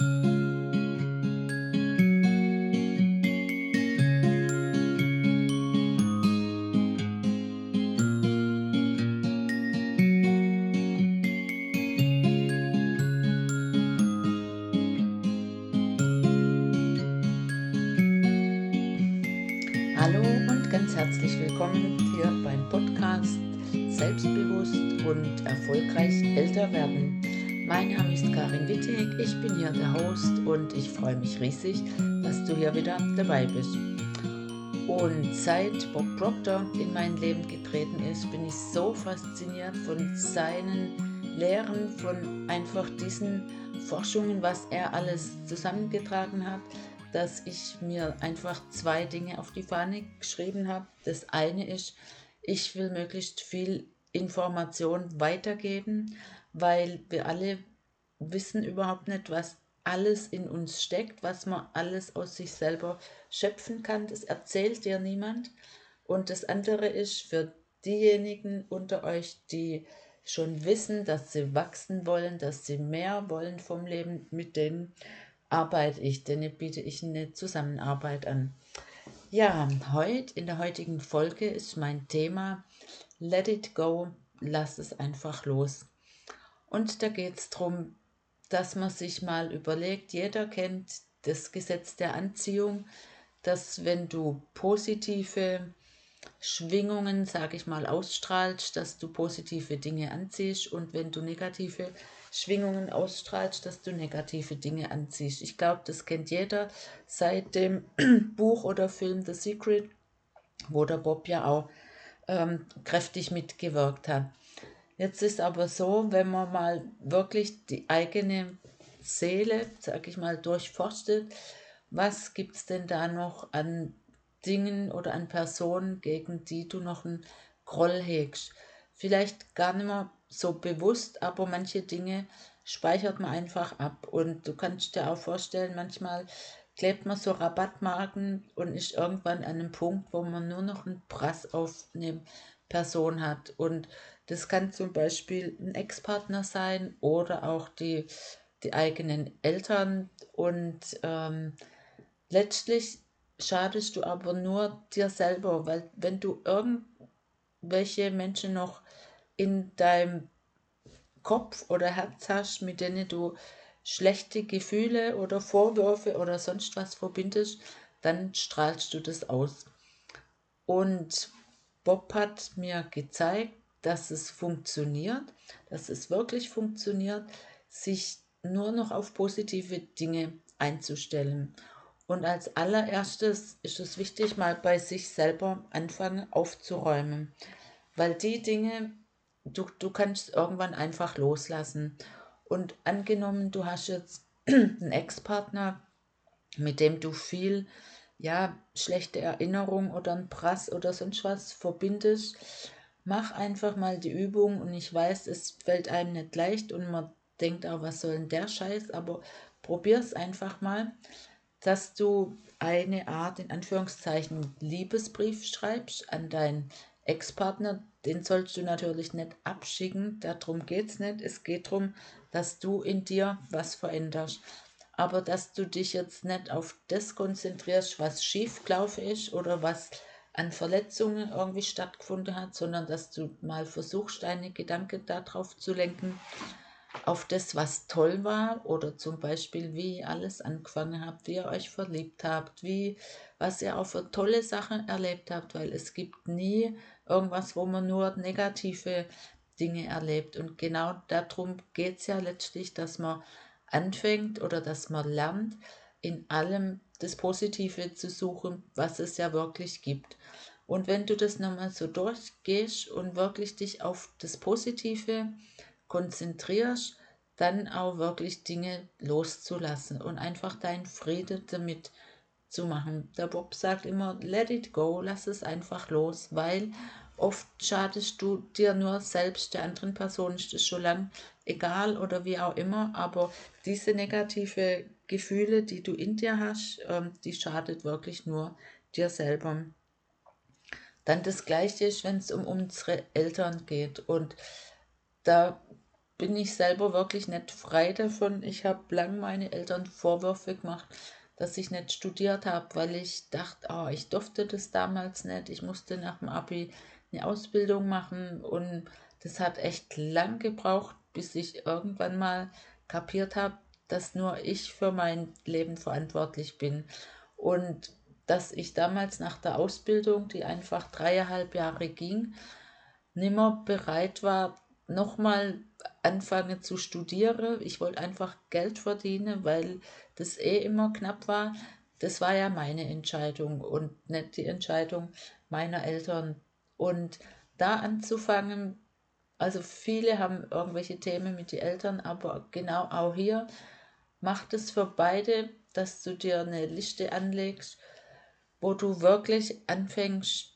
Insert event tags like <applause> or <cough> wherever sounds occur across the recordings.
Hallo und ganz herzlich willkommen hier beim Podcast Selbstbewusst und erfolgreich älter werden. Mein Name ist Karin Wittig, ich bin hier der Host und ich freue mich riesig, dass du hier wieder dabei bist. Und seit Bob Proctor in mein Leben getreten ist, bin ich so fasziniert von seinen Lehren, von einfach diesen Forschungen, was er alles zusammengetragen hat dass ich mir einfach zwei Dinge auf die Fahne geschrieben habe. Das eine ist, ich will möglichst viel Information weitergeben, weil wir alle wissen überhaupt nicht, was alles in uns steckt, was man alles aus sich selber schöpfen kann. Das erzählt dir niemand. Und das andere ist für diejenigen unter euch, die schon wissen, dass sie wachsen wollen, dass sie mehr wollen vom Leben, mit denen arbeite ich, denn biete ich eine Zusammenarbeit an. Ja, heute, in der heutigen Folge ist mein Thema Let it go, lass es einfach los. Und da geht es darum, dass man sich mal überlegt, jeder kennt das Gesetz der Anziehung, dass wenn du positive Schwingungen, sage ich mal, ausstrahlst, dass du positive Dinge anziehst und wenn du negative Schwingungen ausstrahlst, dass du negative Dinge anziehst. Ich glaube, das kennt jeder seit dem <clears throat> Buch oder Film The Secret, wo der Bob ja auch ähm, kräftig mitgewirkt hat. Jetzt ist aber so, wenn man mal wirklich die eigene Seele, sag ich mal, durchforstet, was gibt es denn da noch an Dingen oder an Personen, gegen die du noch einen Groll hegst? Vielleicht gar nicht mehr so bewusst, aber manche Dinge speichert man einfach ab. Und du kannst dir auch vorstellen, manchmal klebt man so Rabattmarken und ist irgendwann an einem Punkt, wo man nur noch einen Prass auf eine Person hat. Und das kann zum Beispiel ein Ex-Partner sein oder auch die, die eigenen Eltern. Und ähm, letztlich schadest du aber nur dir selber, weil wenn du irgendwelche Menschen noch in deinem Kopf oder Herz hast, mit denen du schlechte Gefühle oder Vorwürfe oder sonst was verbindest, dann strahlst du das aus. Und Bob hat mir gezeigt, dass es funktioniert, dass es wirklich funktioniert, sich nur noch auf positive Dinge einzustellen. Und als allererstes ist es wichtig, mal bei sich selber anfangen aufzuräumen, weil die Dinge, du, du kannst irgendwann einfach loslassen. Und angenommen, du hast jetzt <clears throat> einen Ex-Partner, mit dem du viel, ja, schlechte Erinnerung oder ein Prass oder sonst was verbindest, mach einfach mal die Übung und ich weiß, es fällt einem nicht leicht und man denkt auch, was soll denn der Scheiß, aber probier es einfach mal, dass du eine Art, in Anführungszeichen, Liebesbrief schreibst an deinen Ex-Partner, den sollst du natürlich nicht abschicken, darum geht es nicht. Es geht darum, dass du in dir was veränderst. Aber dass du dich jetzt nicht auf das konzentrierst, was schiefgelaufen ist oder was an Verletzungen irgendwie stattgefunden hat, sondern dass du mal versuchst, deine Gedanken darauf zu lenken, auf das, was toll war oder zum Beispiel, wie ihr alles angefangen habt, wie ihr euch verliebt habt, wie, was ihr auch für tolle Sachen erlebt habt, weil es gibt nie irgendwas, wo man nur negative Dinge erlebt. Und genau darum geht es ja letztlich, dass man anfängt oder dass man lernt, in allem das Positive zu suchen, was es ja wirklich gibt. Und wenn du das nochmal so durchgehst und wirklich dich auf das Positive konzentrierst, dann auch wirklich Dinge loszulassen und einfach deinen Friede damit zu machen. Der Bob sagt immer, let it go, lass es einfach los, weil oft schadest du dir nur selbst, der anderen Person ist es schon lang egal oder wie auch immer, aber diese negative Gefühle, die du in dir hast, ähm, die schadet wirklich nur dir selber. Dann das Gleiche ist, wenn es um unsere Eltern geht und da bin ich selber wirklich nicht frei davon. Ich habe lang meine Eltern Vorwürfe gemacht, dass ich nicht studiert habe, weil ich dachte, oh, ich durfte das damals nicht. Ich musste nach dem Abi eine Ausbildung machen und das hat echt lang gebraucht, bis ich irgendwann mal kapiert habe, dass nur ich für mein Leben verantwortlich bin. Und dass ich damals nach der Ausbildung, die einfach dreieinhalb Jahre ging, nimmer bereit war, nochmal anfangen zu studieren. Ich wollte einfach Geld verdienen, weil das eh immer knapp war. Das war ja meine Entscheidung und nicht die Entscheidung meiner Eltern. Und da anzufangen, also viele haben irgendwelche Themen mit den Eltern, aber genau auch hier macht es für beide, dass du dir eine Liste anlegst, wo du wirklich anfängst,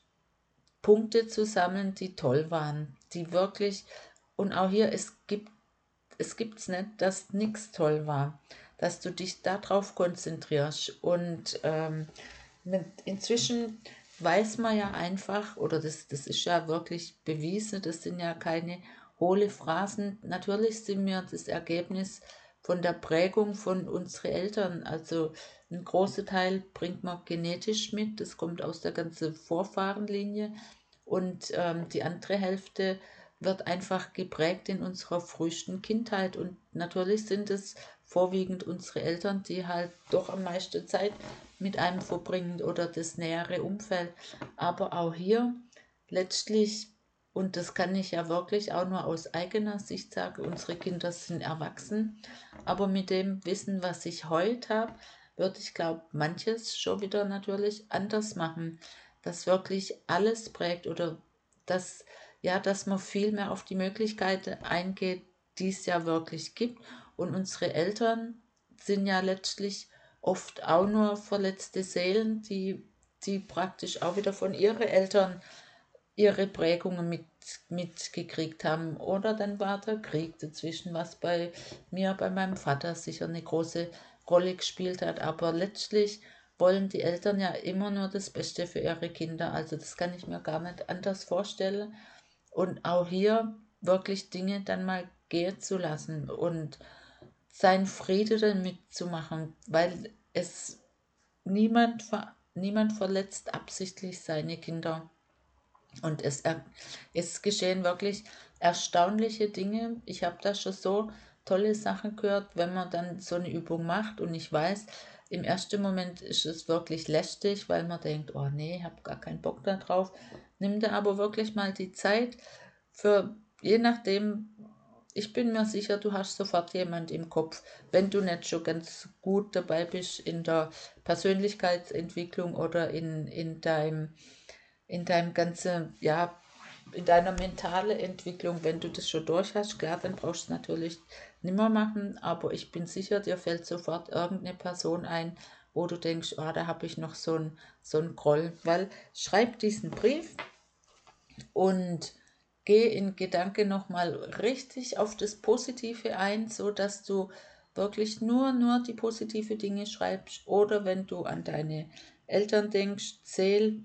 Punkte zu sammeln, die toll waren, die wirklich, und auch hier, es gibt es gibt's nicht, dass nichts toll war, dass du dich darauf konzentrierst. Und ähm, inzwischen weiß man ja einfach, oder das, das ist ja wirklich bewiesen, das sind ja keine hohle Phrasen. Natürlich sind wir das Ergebnis von der Prägung von unseren Eltern. Also ein großer Teil bringt man genetisch mit, das kommt aus der ganzen Vorfahrenlinie. Und ähm, die andere Hälfte wird einfach geprägt in unserer frühesten Kindheit. Und natürlich sind es vorwiegend unsere Eltern, die halt doch am meisten Zeit mit einem verbringen oder das nähere Umfeld. Aber auch hier letztlich, und das kann ich ja wirklich auch nur aus eigener Sicht sagen, unsere Kinder sind erwachsen. Aber mit dem Wissen, was ich heute habe, würde ich glaube, manches schon wieder natürlich anders machen. Dass wirklich alles prägt oder dass ja, dass man viel mehr auf die Möglichkeiten eingeht, die es ja wirklich gibt. Und unsere Eltern sind ja letztlich oft auch nur verletzte Seelen, die, die praktisch auch wieder von ihren Eltern ihre Prägungen mit, mitgekriegt haben. Oder dann war der Krieg dazwischen, was bei mir, bei meinem Vater sicher eine große Rolle gespielt hat. Aber letztlich wollen die Eltern ja immer nur das Beste für ihre Kinder. Also das kann ich mir gar nicht anders vorstellen und auch hier wirklich Dinge dann mal gehen zu lassen und sein Friede damit zu machen, weil es niemand, niemand verletzt absichtlich seine Kinder. Und es, es geschehen wirklich erstaunliche Dinge. Ich habe da schon so tolle Sachen gehört, wenn man dann so eine Übung macht und ich weiß, im ersten Moment ist es wirklich lästig, weil man denkt, oh nee, ich habe gar keinen Bock darauf. Nimm dir aber wirklich mal die Zeit für, je nachdem, ich bin mir sicher, du hast sofort jemand im Kopf, wenn du nicht schon ganz gut dabei bist in der Persönlichkeitsentwicklung oder in, in deinem, in deinem ganzen, ja, in deiner mentalen Entwicklung, wenn du das schon durch hast, klar, dann brauchst du es natürlich nicht mehr machen, aber ich bin sicher, dir fällt sofort irgendeine Person ein, wo du denkst, oh, da habe ich noch so einen so Groll, weil schreib diesen Brief, und geh in Gedanke nochmal richtig auf das Positive ein, so dass du wirklich nur, nur die positive Dinge schreibst. Oder wenn du an deine Eltern denkst, zähl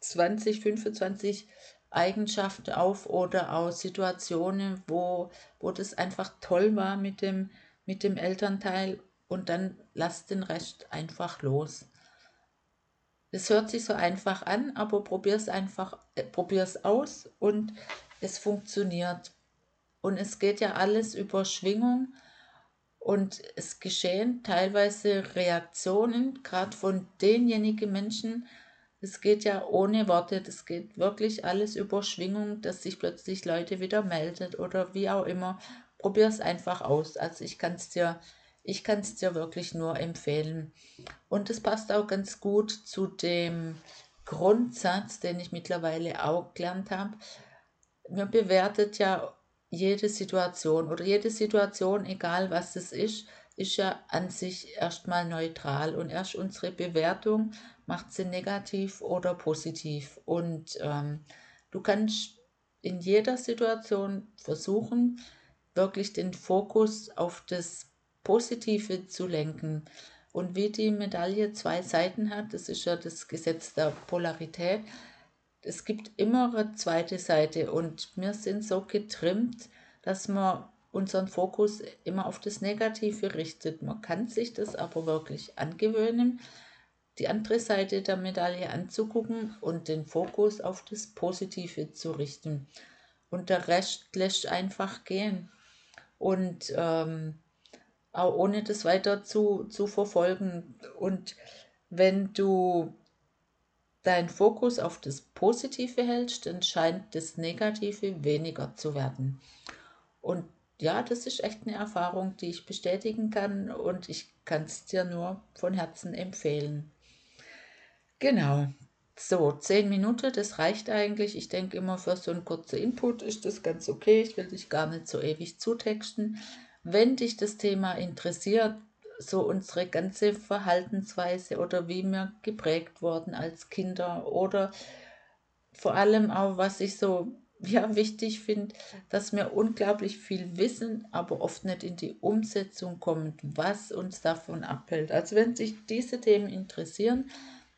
20, 25 Eigenschaften auf oder auch Situationen, wo, wo das einfach toll war mit dem, mit dem Elternteil und dann lass den Rest einfach los. Es hört sich so einfach an, aber probier es einfach, äh, probier es aus und es funktioniert. Und es geht ja alles über Schwingung und es geschehen teilweise Reaktionen, gerade von denjenigen Menschen, es geht ja ohne Worte, das geht wirklich alles über Schwingung, dass sich plötzlich Leute wieder meldet oder wie auch immer. Probier es einfach aus. Also ich kann es dir ich kann es dir wirklich nur empfehlen. Und es passt auch ganz gut zu dem Grundsatz, den ich mittlerweile auch gelernt habe. Man bewertet ja jede Situation oder jede Situation, egal was es ist, ist ja an sich erstmal neutral und erst unsere Bewertung macht sie negativ oder positiv. Und ähm, du kannst in jeder Situation versuchen, wirklich den Fokus auf das Positive zu lenken. Und wie die Medaille zwei Seiten hat, das ist ja das Gesetz der Polarität, es gibt immer eine zweite Seite und wir sind so getrimmt, dass wir unseren Fokus immer auf das Negative richtet. Man kann sich das aber wirklich angewöhnen, die andere Seite der Medaille anzugucken und den Fokus auf das Positive zu richten. Und der Rest lässt einfach gehen. Und ähm, auch ohne das weiter zu, zu verfolgen. Und wenn du deinen Fokus auf das Positive hältst, dann scheint das Negative weniger zu werden. Und ja, das ist echt eine Erfahrung, die ich bestätigen kann und ich kann es dir nur von Herzen empfehlen. Genau. So, zehn Minuten, das reicht eigentlich. Ich denke immer, für so einen kurzen Input ist das ganz okay. Ich will dich gar nicht so ewig zutexten. Wenn dich das Thema interessiert, so unsere ganze Verhaltensweise oder wie wir geprägt wurden als Kinder oder vor allem auch, was ich so ja, wichtig finde, dass wir unglaublich viel wissen, aber oft nicht in die Umsetzung kommen, was uns davon abhält. Also wenn sich diese Themen interessieren,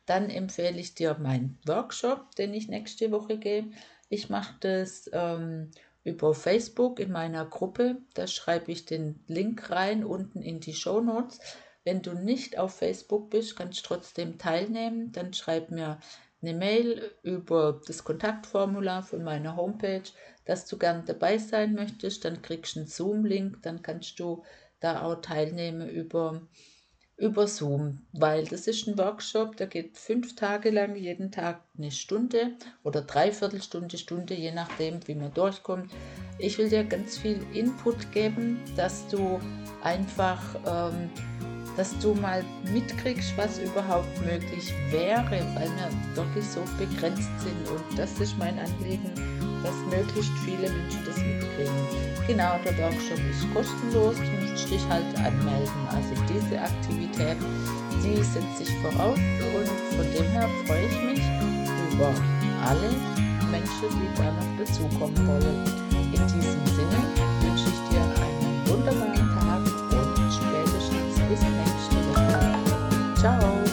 dann empfehle ich dir meinen Workshop, den ich nächste Woche gebe. Ich mache das ähm, über Facebook in meiner Gruppe. Da schreibe ich den Link rein unten in die Show Notes. Wenn du nicht auf Facebook bist, kannst du trotzdem teilnehmen. Dann schreib mir eine Mail über das Kontaktformular von meiner Homepage, dass du gern dabei sein möchtest. Dann kriegst du einen Zoom-Link. Dann kannst du da auch teilnehmen über über Zoom, weil das ist ein Workshop, der geht fünf Tage lang, jeden Tag eine Stunde oder dreiviertel Stunde, Stunde, je nachdem, wie man durchkommt. Ich will dir ganz viel Input geben, dass du einfach, ähm, dass du mal mitkriegst, was überhaupt möglich wäre, weil wir wirklich so begrenzt sind und das ist mein Anliegen, dass möglichst viele Menschen das mitkriegen. Genau, der Workshop ist kostenlos, du musst dich halt anmelden. Also diese Aktivität, die setzt sich voraus und von dem her freue ich mich über alle Menschen, die da noch dazukommen wollen. In diesem Sinne wünsche ich dir einen wunderbaren Ciao.